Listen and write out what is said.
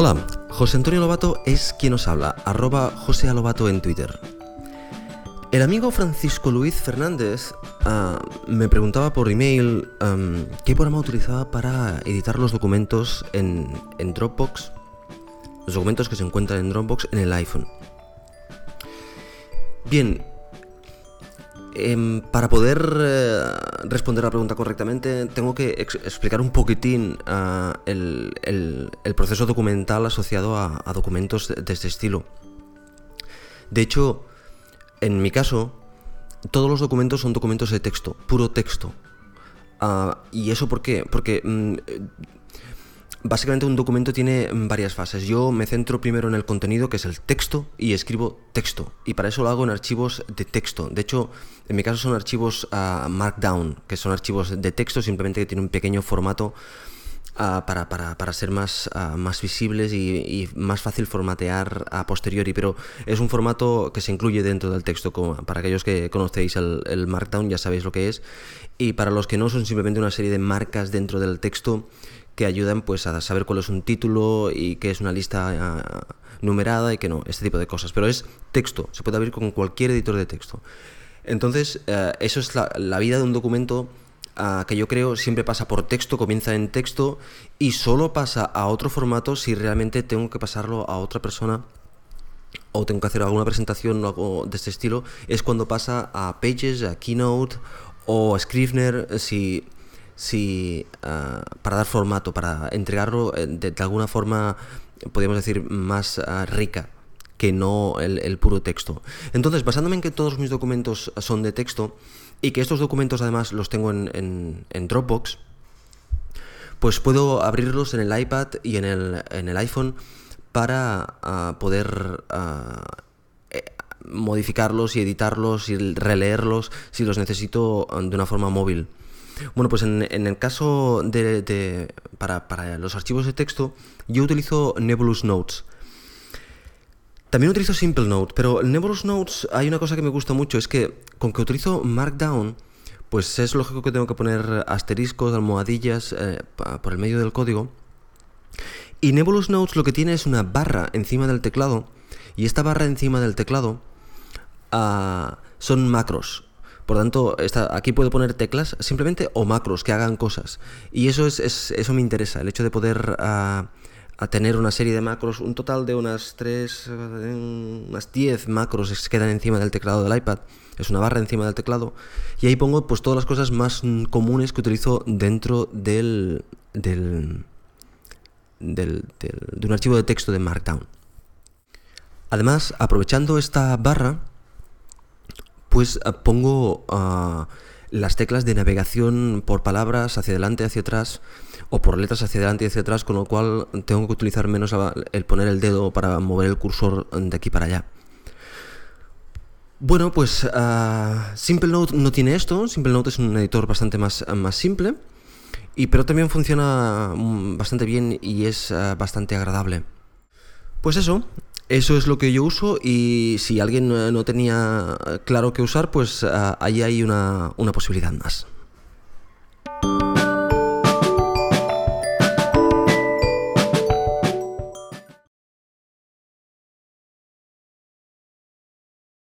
Hola, José Antonio Lobato es quien os habla, arroba José Alobato en Twitter. El amigo Francisco Luis Fernández ah, me preguntaba por email qué programa utilizaba para editar los documentos en, en Dropbox, los documentos que se encuentran en Dropbox en el iPhone. Bien, Em, para poder eh, responder la pregunta correctamente, tengo que explicar un poquitín ah, el, proceso documental asociado a, documentos de, este estilo. De hecho, en mi caso, todos los documentos son documentos de texto, puro texto. Ah, ¿Y eso por qué? Porque mm, Básicamente un documento tiene varias fases. Yo me centro primero en el contenido, que es el texto, y escribo texto. Y para eso lo hago en archivos de texto. De hecho, en mi caso son archivos uh, Markdown, que son archivos de texto, simplemente que tienen un pequeño formato uh, para, ser más, más visibles y, más fácil formatear a posteriori. Pero es un formato que se incluye dentro del texto. Para aquellos que conocéis el, Markdown ya sabéis lo que es. Y para los que no, son simplemente una serie de marcas dentro del texto que ayudan pues a saber cuál es un título y qué es una lista ah, numerada y que no, este tipo de cosas. Pero es texto, se puede abrir con cualquier editor de texto. Entonces, eh, eso es la, vida de un documento que yo creo siempre pasa por texto, comienza en texto y solo pasa a otro formato si realmente tengo que pasarlo a otra persona o tengo que hacer alguna presentación o algo de este estilo, es cuando pasa a Pages, a Keynote o a Scrivener, si si ah, para dar formato, para entregarlo eh, de, alguna forma, podríamos decir, más ah, rica que no el, puro texto. Entonces, basándome en que todos mis documentos son de texto y que estos documentos además los tengo en, Dropbox, pues puedo abrirlos en el iPad y en el, en el iPhone para ah, poder eh, modificarlos y editarlos y releerlos si los necesito de una forma móvil. Bueno, pues en, el caso de, para, los archivos de texto, yo utilizo Nebulous Notes. También utilizo Simple Note, pero en Nebulous Notes hay una cosa que me gusta mucho, es que con que utilizo Markdown, pues es lógico que tengo que poner asteriscos, almohadillas eh, por el medio del código. Y Nebulous Notes lo que tiene es una barra encima del teclado, y esta barra encima del teclado ah, son macros. Por tanto, aquí puedo poner teclas simplemente o macros que hagan cosas. Y eso, es, eso me interesa, el hecho de poder ah, tener una serie de macros, un total de unas 3, unas 10 macros que quedan encima del teclado del iPad. Es una barra encima del teclado. Y ahí pongo pues todas las cosas más comunes que utilizo dentro del, del, del de un archivo de texto de Markdown. Además, aprovechando esta barra, pues ah, pongo ah, las teclas de navegación por palabras hacia adelante, hacia atrás, o por letras hacia adelante y hacia atrás, con lo cual tengo que utilizar menos el poner el dedo para mover el cursor de aquí para allá. Bueno, pues uh, ah, SimpleNote no tiene esto, SimpleNote es un editor bastante más, más simple, y, pero también funciona mm, bastante bien y es bastante agradable. Pues eso, eso es lo que yo uso y si alguien no tenía claro qué usar, pues ah, ahí hay una, una posibilidad más.